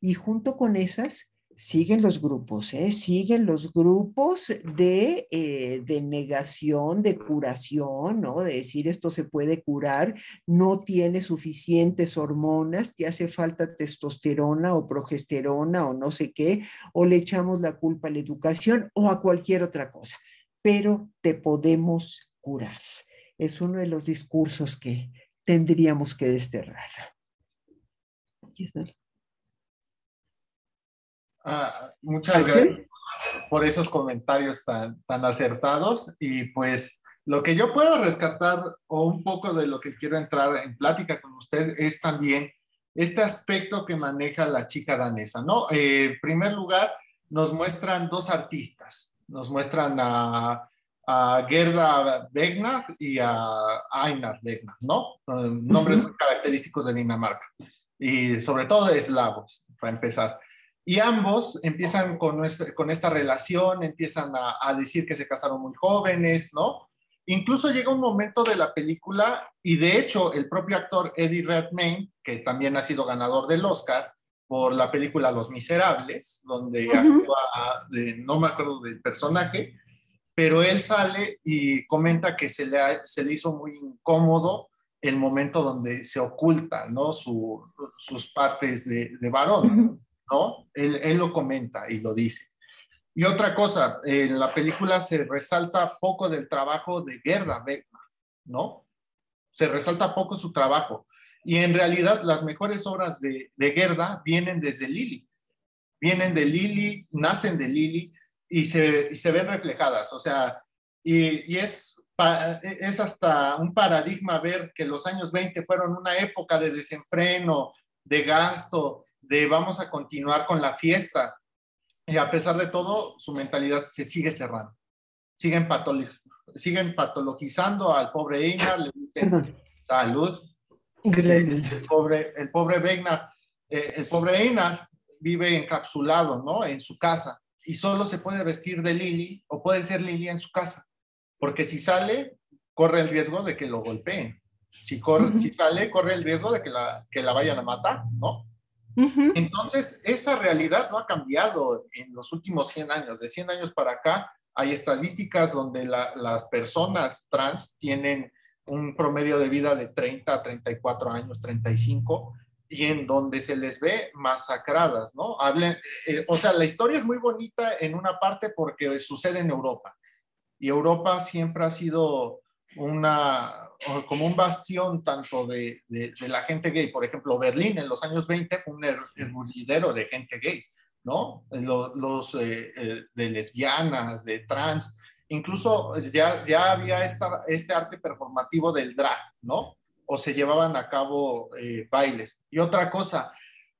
Y junto con esas, siguen los grupos, ¿eh? siguen los grupos de, eh, de, negación, de curación, ¿no? De decir esto se puede curar, no tiene suficientes hormonas, te hace falta testosterona o progesterona o no sé qué, o le echamos la culpa a la educación o a cualquier otra cosa, pero te podemos curar. Es uno de los discursos que tendríamos que desterrar. Aquí está. Ah, muchas gracias por esos comentarios tan, tan acertados y pues lo que yo puedo rescatar o un poco de lo que quiero entrar en plática con usted es también este aspecto que maneja la chica danesa, ¿no? Eh, en primer lugar, nos muestran dos artistas, nos muestran a, a Gerda Wegner y a Einar Wegner, ¿no? Nombres muy característicos de Dinamarca y sobre todo de eslavos, para empezar. Y ambos empiezan con, con esta relación, empiezan a, decir que se casaron muy jóvenes, ¿no? Incluso llega un momento de la película, y de hecho el propio actor Eddie Redmayne, que también ha sido ganador del Oscar por la película Los Miserables, donde actúa, de, no me acuerdo del personaje, pero él sale y comenta que se le, se le hizo muy incómodo el momento donde se oculta, ¿no? sus partes de, de varón. ¿no? Él, lo comenta y lo dice. Y otra cosa, en la película se resalta poco del trabajo de Gerda Beckman, ¿no? Se resalta poco su trabajo. Y en realidad las mejores obras de, Gerda vienen desde Lili. Vienen de Lili, nacen de Lili y se, se ven reflejadas. O sea, y es, es hasta un paradigma ver que los años 20 fueron una época de desenfreno, de gasto, de vamos a continuar con la fiesta. Y a pesar de todo, su mentalidad se sigue cerrando. Siguen, siguen patologizando al pobre Einar, le dicen salud. Gracias. El pobre, el pobre eh, el pobre Einar vive encapsulado, ¿no? En su casa y solo se puede vestir de Lili o puede ser Lili en su casa, porque si sale, corre el riesgo de que lo golpeen. Si, corre, si sale, corre el riesgo de que la, que la vayan a matar, ¿no? Entonces, esa realidad no ha cambiado en los últimos 100 años. De 100 años para acá, hay estadísticas donde las personas trans tienen un promedio de vida de 30 a 34 años, 35, y en donde se les ve masacradas, ¿no? Hablen, eh, o sea, la historia es muy bonita en una parte porque sucede en Europa. Y Europa siempre ha sido una, como un bastión tanto de, de, la gente gay. Por ejemplo, Berlín en los años 20 fue un hervidero de gente gay, ¿no? Los, los eh, eh, de lesbianas, de trans, incluso ya, ya había esta, este arte performativo del drag, ¿no? O se llevaban a cabo eh, bailes. Y otra cosa,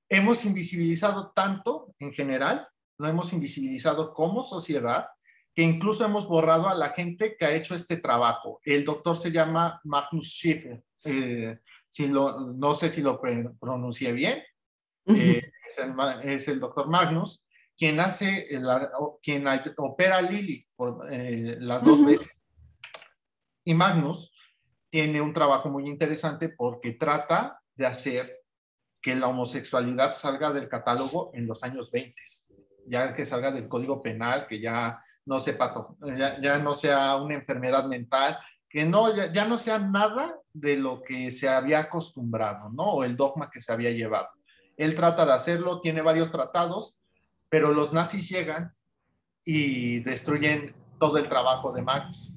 hemos invisibilizado tanto en general, lo hemos invisibilizado como sociedad, que incluso hemos borrado a la gente que ha hecho este trabajo. El doctor se llama Magnus Schiffer, eh, si lo, no sé si lo pronuncié bien, eh, es, el, doctor Magnus, quien hace, quien opera a Lili por, eh, las dos veces. Y Magnus tiene un trabajo muy interesante porque trata de hacer que la homosexualidad salga del catálogo en los años 20, ya que salga del código penal, que ya no sepa, ya, ya no sea una enfermedad mental, que no, ya, no sea nada de lo que se había acostumbrado, ¿no? O el dogma que se había llevado. Él trata de hacerlo, tiene varios tratados, pero los nazis llegan y destruyen todo el trabajo de Max.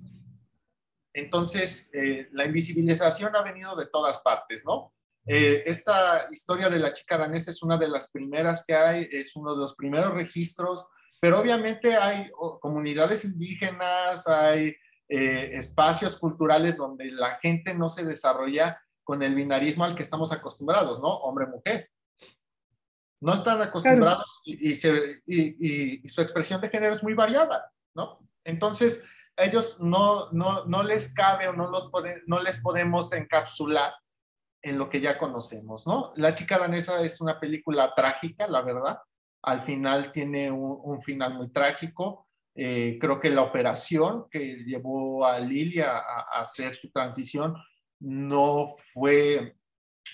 Entonces, eh, la invisibilización ha venido de todas partes, ¿no? Eh, esta historia de la chica danesa es una de las primeras que hay, es uno de los primeros registros pero obviamente hay comunidades indígenas, hay eh, espacios culturales donde la gente no se desarrolla con el binarismo al que estamos acostumbrados, ¿no? Hombre-mujer. No están acostumbrados y, su expresión de género es muy variada, ¿no? Entonces, ellos no, no, no les cabe o no, los no les podemos encapsular en lo que ya conocemos, ¿no? La chica danesa es una película trágica, la verdad, al final tiene un, final muy trágico. Eh, creo que la operación que llevó a Lilia a, hacer su transición no fue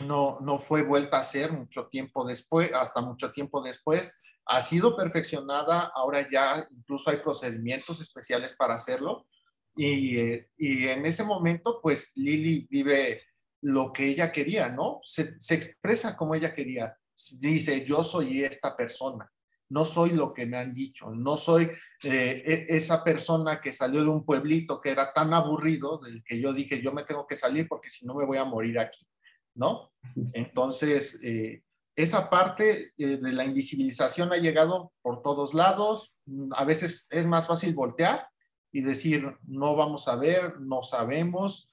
no, no fue vuelta a hacer mucho tiempo después, hasta mucho tiempo después. Ha sido perfeccionada, ahora ya incluso hay procedimientos especiales para hacerlo. Y, eh, y en ese momento, pues Lili vive lo que ella quería, ¿no? Se, se expresa como ella quería. Dice, yo soy esta persona no soy lo que me han dicho, no soy eh, e, esa persona que salió de un pueblito que era tan aburrido, del que yo dije, yo me tengo que salir porque si no me voy a morir aquí, ¿no? Entonces, eh, esa parte eh, de la invisibilización ha llegado por todos lados, a veces es más fácil voltear y decir, no vamos a ver, no sabemos,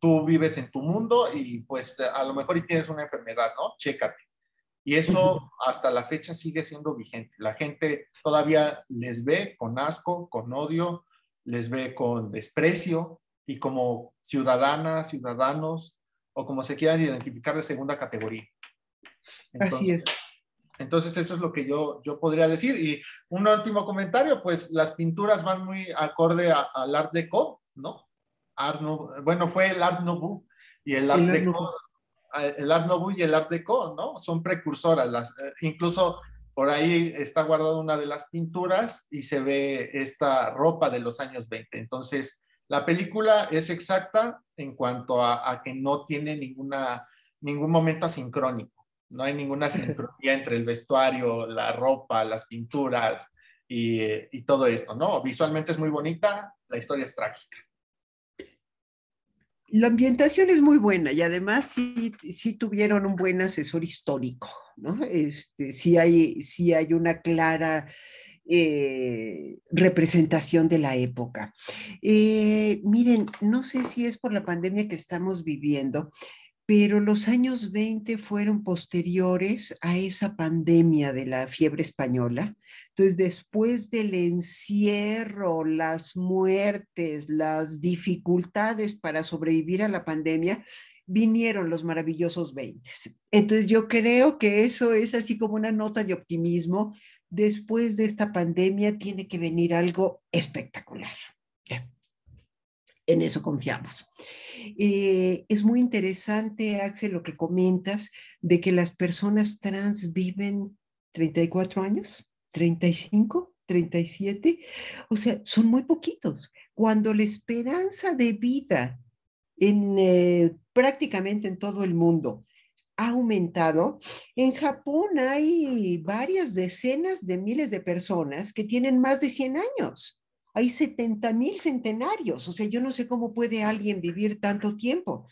tú vives en tu mundo y pues a lo mejor y tienes una enfermedad, ¿no? Chécate y eso hasta la fecha sigue siendo vigente. La gente todavía les ve con asco, con odio, les ve con desprecio y como ciudadanas, ciudadanos o como se quieran identificar de segunda categoría. Así es. Entonces eso es lo que yo, yo podría decir. Y un último comentario, pues las pinturas van muy acorde al Art Deco, ¿no? Art bueno, fue el Art Nouveau y el Art Deco el Art Nouveau y el Art Deco, ¿no? Son precursoras. Las, eh, incluso por ahí está guardada una de las pinturas y se ve esta ropa de los años 20. Entonces, la película es exacta en cuanto a, que no tiene ninguna, ningún momento asincrónico. No hay ninguna (laughs) sincronía entre el vestuario, la ropa, las pinturas y, y todo esto, ¿no? Visualmente es muy bonita, la historia es trágica. La ambientación es muy buena y además sí, tuvieron un buen asesor histórico, ¿no? Este, sí, hay, hay una clara eh, representación de la época. Eh, miren, no sé si es por la pandemia que estamos viviendo, pero los años 20 fueron posteriores a esa pandemia de la fiebre española. Entonces, después del encierro, las muertes, las dificultades para sobrevivir a la pandemia, vinieron los maravillosos 20. Entonces, yo creo que eso es así como una nota de optimismo. Después de esta pandemia tiene que venir algo espectacular. En eso confiamos. Eh, es muy interesante, Axel, lo que comentas de que las personas trans viven 34 años, 35, 37, o sea, son muy poquitos. Cuando la esperanza de vida en eh, prácticamente en todo el mundo ha aumentado. En Japón hay varias decenas de miles de personas que tienen más de 100 años hay 70 mil centenarios, o sea, yo no sé cómo puede alguien vivir tanto tiempo.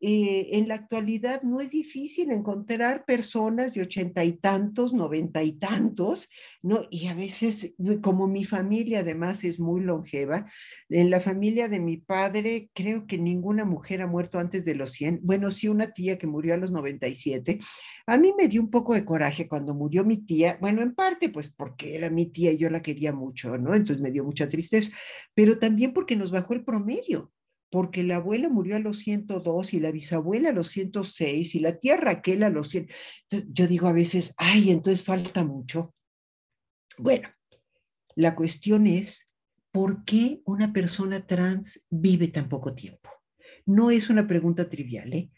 Eh, en la actualidad no es difícil encontrar personas de ochenta y tantos, noventa y tantos, ¿no? Y a veces, como mi familia además es muy longeva, en la familia de mi padre creo que ninguna mujer ha muerto antes de los 100. Bueno, sí, una tía que murió a los 97. A mí me dio un poco de coraje cuando murió mi tía, bueno, en parte pues porque era mi tía y yo la quería mucho, ¿no? Entonces me dio mucha tristeza, pero también porque nos bajó el promedio porque la abuela murió a los 102 y la bisabuela a los 106 y la tía Raquel a los 100. yo digo a veces, ay, entonces falta mucho. Bueno, la cuestión es, ¿por qué una persona trans vive tan poco tiempo? No es una pregunta trivial, ¿eh?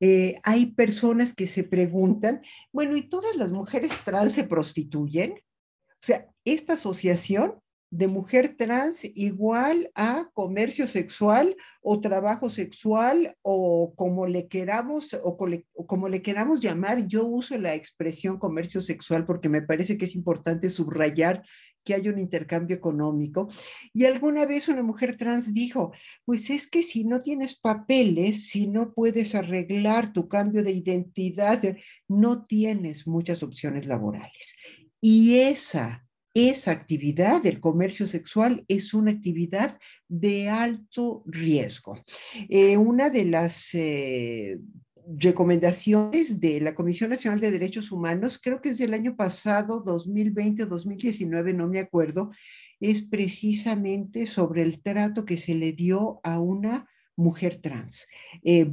Eh, hay personas que se preguntan, bueno, ¿y todas las mujeres trans se prostituyen? O sea, esta asociación de mujer trans igual a comercio sexual o trabajo sexual o como le queramos o, como le queramos llamar. Yo uso la expresión comercio sexual porque me parece que es importante subrayar que hay un intercambio económico. Y alguna vez una mujer trans dijo, pues es que si no tienes papeles, si no puedes arreglar tu cambio de identidad, no tienes muchas opciones laborales. Y esa esa actividad del comercio sexual es una actividad de alto riesgo. Eh, una de las eh, recomendaciones de la Comisión Nacional de Derechos Humanos, creo que es del año pasado, 2020 o 2019, no me acuerdo, es precisamente sobre el trato que se le dio a una mujer trans. Eh,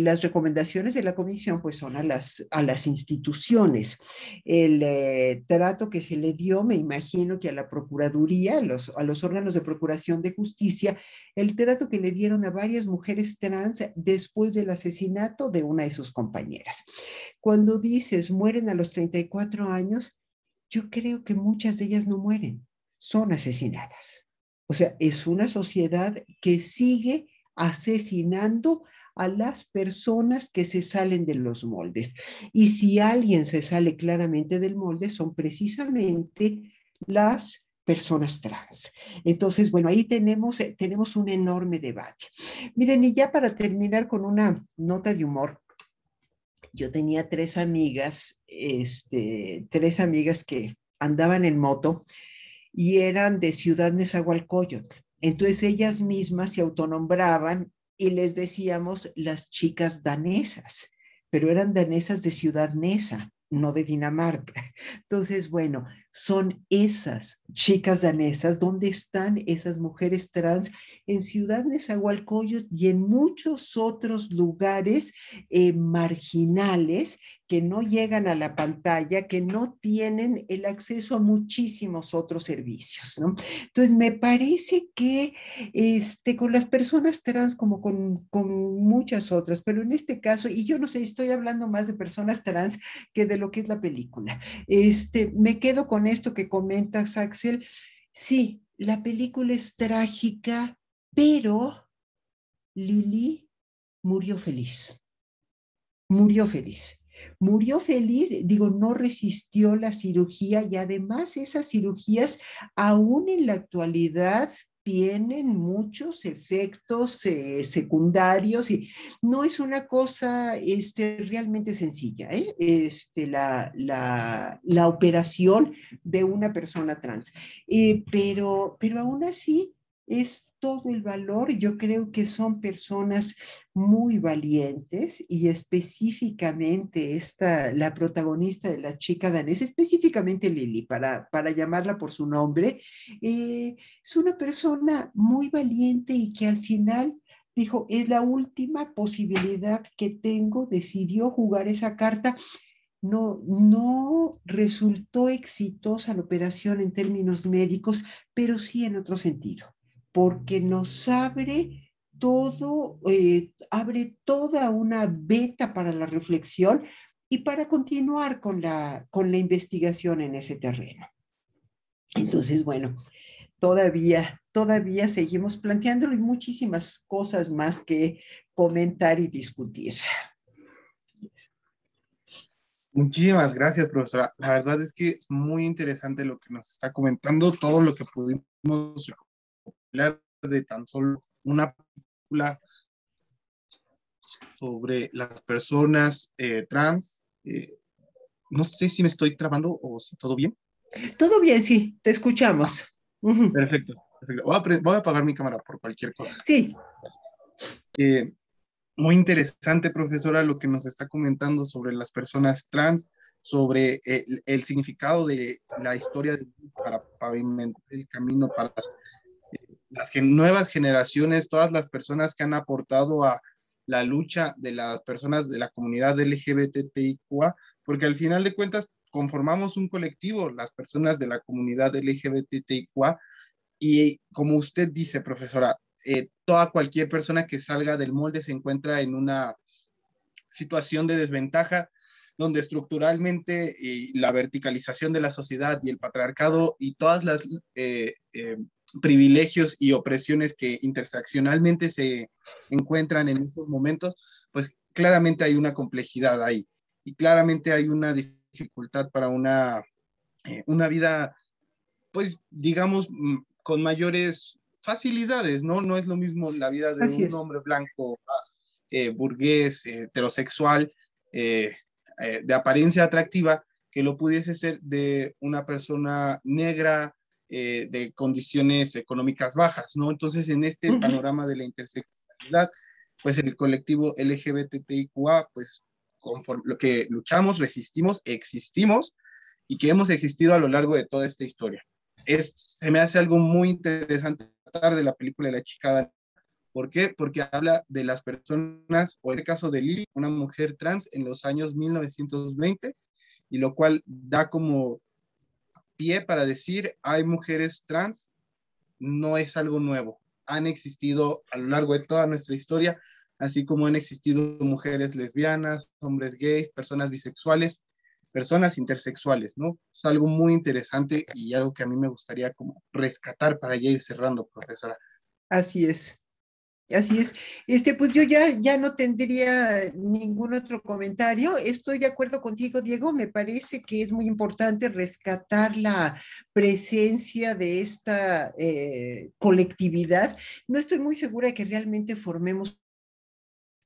las recomendaciones de la comisión pues son a las, a las instituciones. El eh, trato que se le dio, me imagino que a la Procuraduría, a los, a los órganos de Procuración de Justicia, el trato que le dieron a varias mujeres trans después del asesinato de una de sus compañeras. Cuando dices mueren a los 34 años, yo creo que muchas de ellas no mueren, son asesinadas. O sea, es una sociedad que sigue asesinando a las personas que se salen de los moldes. Y si alguien se sale claramente del molde, son precisamente las personas trans. Entonces, bueno, ahí tenemos, eh, tenemos un enorme debate. Miren, y ya para terminar con una nota de humor, yo tenía tres amigas, este, tres amigas que andaban en moto y eran de Ciudad Nezahualcóyotl. Entonces ellas mismas se autonombraban y les decíamos las chicas danesas, pero eran danesas de Ciudad Nesa, no de Dinamarca. (laughs) Entonces, bueno, son esas chicas danesas, ¿dónde están esas mujeres trans? En Ciudad Nezahualcóyotl y en muchos otros lugares eh, marginales que no llegan a la pantalla, que no tienen el acceso a muchísimos otros servicios. ¿no? Entonces, me parece que este, con las personas trans, como con, con muchas otras, pero en este caso, y yo no sé, estoy hablando más de personas trans que de lo que es la película, este, me quedo con esto que comentas, Axel. Sí, la película es trágica, pero Lili murió feliz. Murió feliz. Murió feliz, digo, no resistió la cirugía y además esas cirugías, aún en la actualidad, tienen muchos efectos eh, secundarios y no es una cosa este, realmente sencilla, ¿eh? este, la, la, la, operación de una persona trans. Eh, pero, pero aún así es todo el valor. Yo creo que son personas muy valientes y específicamente esta, la protagonista de la chica danesa, específicamente Lili, para, para llamarla por su nombre, eh, es una persona muy valiente y que al final dijo, es la última posibilidad que tengo, decidió jugar esa carta. No, no resultó exitosa la operación en términos médicos, pero sí en otro sentido porque nos abre todo, eh, abre toda una beta para la reflexión y para continuar con la, con la investigación en ese terreno. Entonces, bueno, todavía, todavía seguimos planteando muchísimas cosas más que comentar y discutir. Muchísimas gracias, profesora. La verdad es que es muy interesante lo que nos está comentando, todo lo que pudimos de tan solo una película sobre las personas eh, trans. Eh, no sé si me estoy trabando o si todo bien. Todo bien, sí, te escuchamos. Perfecto, Voy, a apagar mi cámara por cualquier cosa. Sí. Eh, muy interesante, profesora, lo que nos está comentando sobre las personas trans, sobre el, el significado de la historia de, para pavimentar el camino para las las nuevas generaciones, todas las personas que han aportado a la lucha de las personas de la comunidad LGBTIQA, porque al final de cuentas conformamos un colectivo, las personas de la comunidad LGBTIQA, y como usted dice, profesora, eh, toda cualquier persona que salga del molde se encuentra en una situación de desventaja donde estructuralmente eh, la verticalización de la sociedad y el patriarcado y todas las eh, privilegios y opresiones que interseccionalmente se encuentran en estos momentos, pues claramente hay una complejidad ahí y claramente hay una dificultad para una, eh, una vida, pues digamos, mm, con mayores facilidades, ¿no? No es lo mismo la vida de un hombre blanco, eh, burgués, heterosexual, eh, de apariencia atractiva, que lo pudiese ser de una persona negra, eh, de condiciones económicas bajas, ¿no? Entonces, en este panorama de la interseccionalidad, pues el colectivo LGBTIQA, pues conforme lo que luchamos, resistimos, existimos y que hemos existido a lo largo de toda esta historia. Es, se me hace algo muy interesante tratar de la película de la chica ¿Por qué? Porque habla de las personas, o en el caso de Lily, una mujer trans en los años 1920, y lo cual da como pie para decir, hay mujeres trans, no es algo nuevo. Han existido a lo largo de toda nuestra historia, así como han existido mujeres lesbianas, hombres gays, personas bisexuales, personas intersexuales, ¿no? Es algo muy interesante y algo que a mí me gustaría como rescatar para ya ir cerrando, profesora. Así es. Así es. Este, pues yo ya, ya no tendría ningún otro comentario. Estoy de acuerdo contigo, Diego. Me parece que es muy importante rescatar la presencia de esta eh, colectividad. No estoy muy segura de que realmente formemos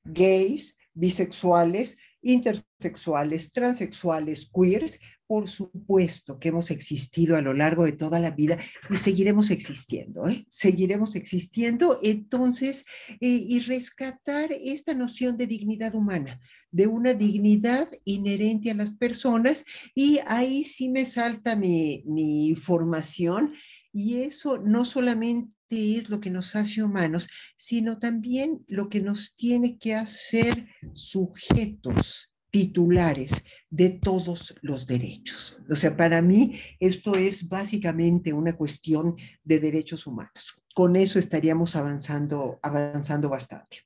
gays, bisexuales, intersexuales, transexuales, queers, por supuesto que hemos existido a lo largo de toda la vida y seguiremos existiendo, ¿eh? seguiremos existiendo. Entonces, eh, y rescatar esta noción de dignidad humana, de una dignidad inherente a las personas, y ahí sí me salta mi, mi formación, y eso no solamente es lo que nos hace humanos, sino también lo que nos tiene que hacer sujetos titulares de todos los derechos. O sea, para mí esto es básicamente una cuestión de derechos humanos con eso estaríamos avanzando, avanzando bastante.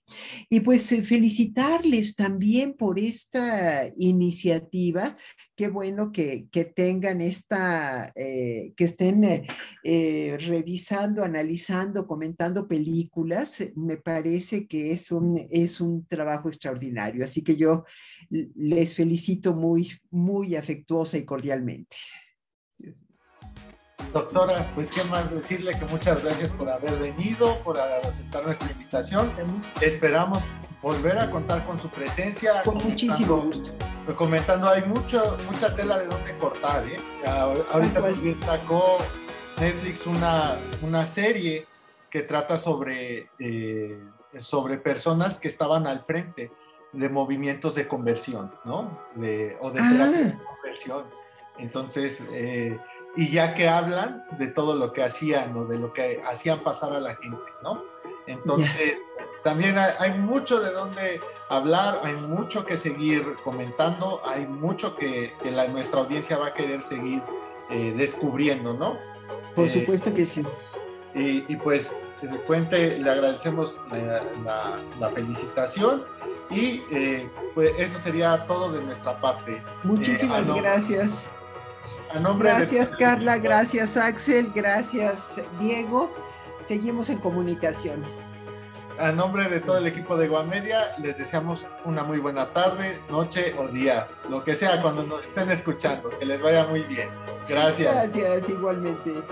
Y pues eh, felicitarles también por esta iniciativa. Qué bueno que, tengan esta, eh, que estén eh, revisando, analizando, comentando películas. Me parece que es un, es un trabajo extraordinario. Así que yo les felicito muy, muy afectuosa y cordialmente. Doctora, pues qué más decirle que muchas gracias por haber venido, por aceptar nuestra invitación. Esperamos volver a contar con su presencia. Con muchísimo gusto. Comentando, hay mucho, mucha tela de donde cortar. ¿eh? Ahorita sacó Netflix una, una serie que trata sobre, eh, sobre personas que estaban al frente de movimientos de conversión, ¿no? De, o de ah. conversión. Entonces, eh, y ya que hablan de todo lo que hacían o de lo que hacían pasar a la gente, ¿no? Entonces, también hay, mucho de dónde hablar, hay mucho que seguir comentando, hay mucho que, la, nuestra audiencia va a querer seguir eh, descubriendo, ¿no? Por eh, supuesto que sí. Y, pues, de cuente, le agradecemos la, la, felicitación y eh, pues eso sería todo de nuestra parte. Muchísimas gracias gracias Carla, gracias Axel, gracias Diego. Seguimos en comunicación. A nombre de todo el equipo de Guamedia, les deseamos una muy buena tarde, noche o día, lo que sea cuando nos estén escuchando. Que les vaya muy bien. Gracias. Gracias, igualmente.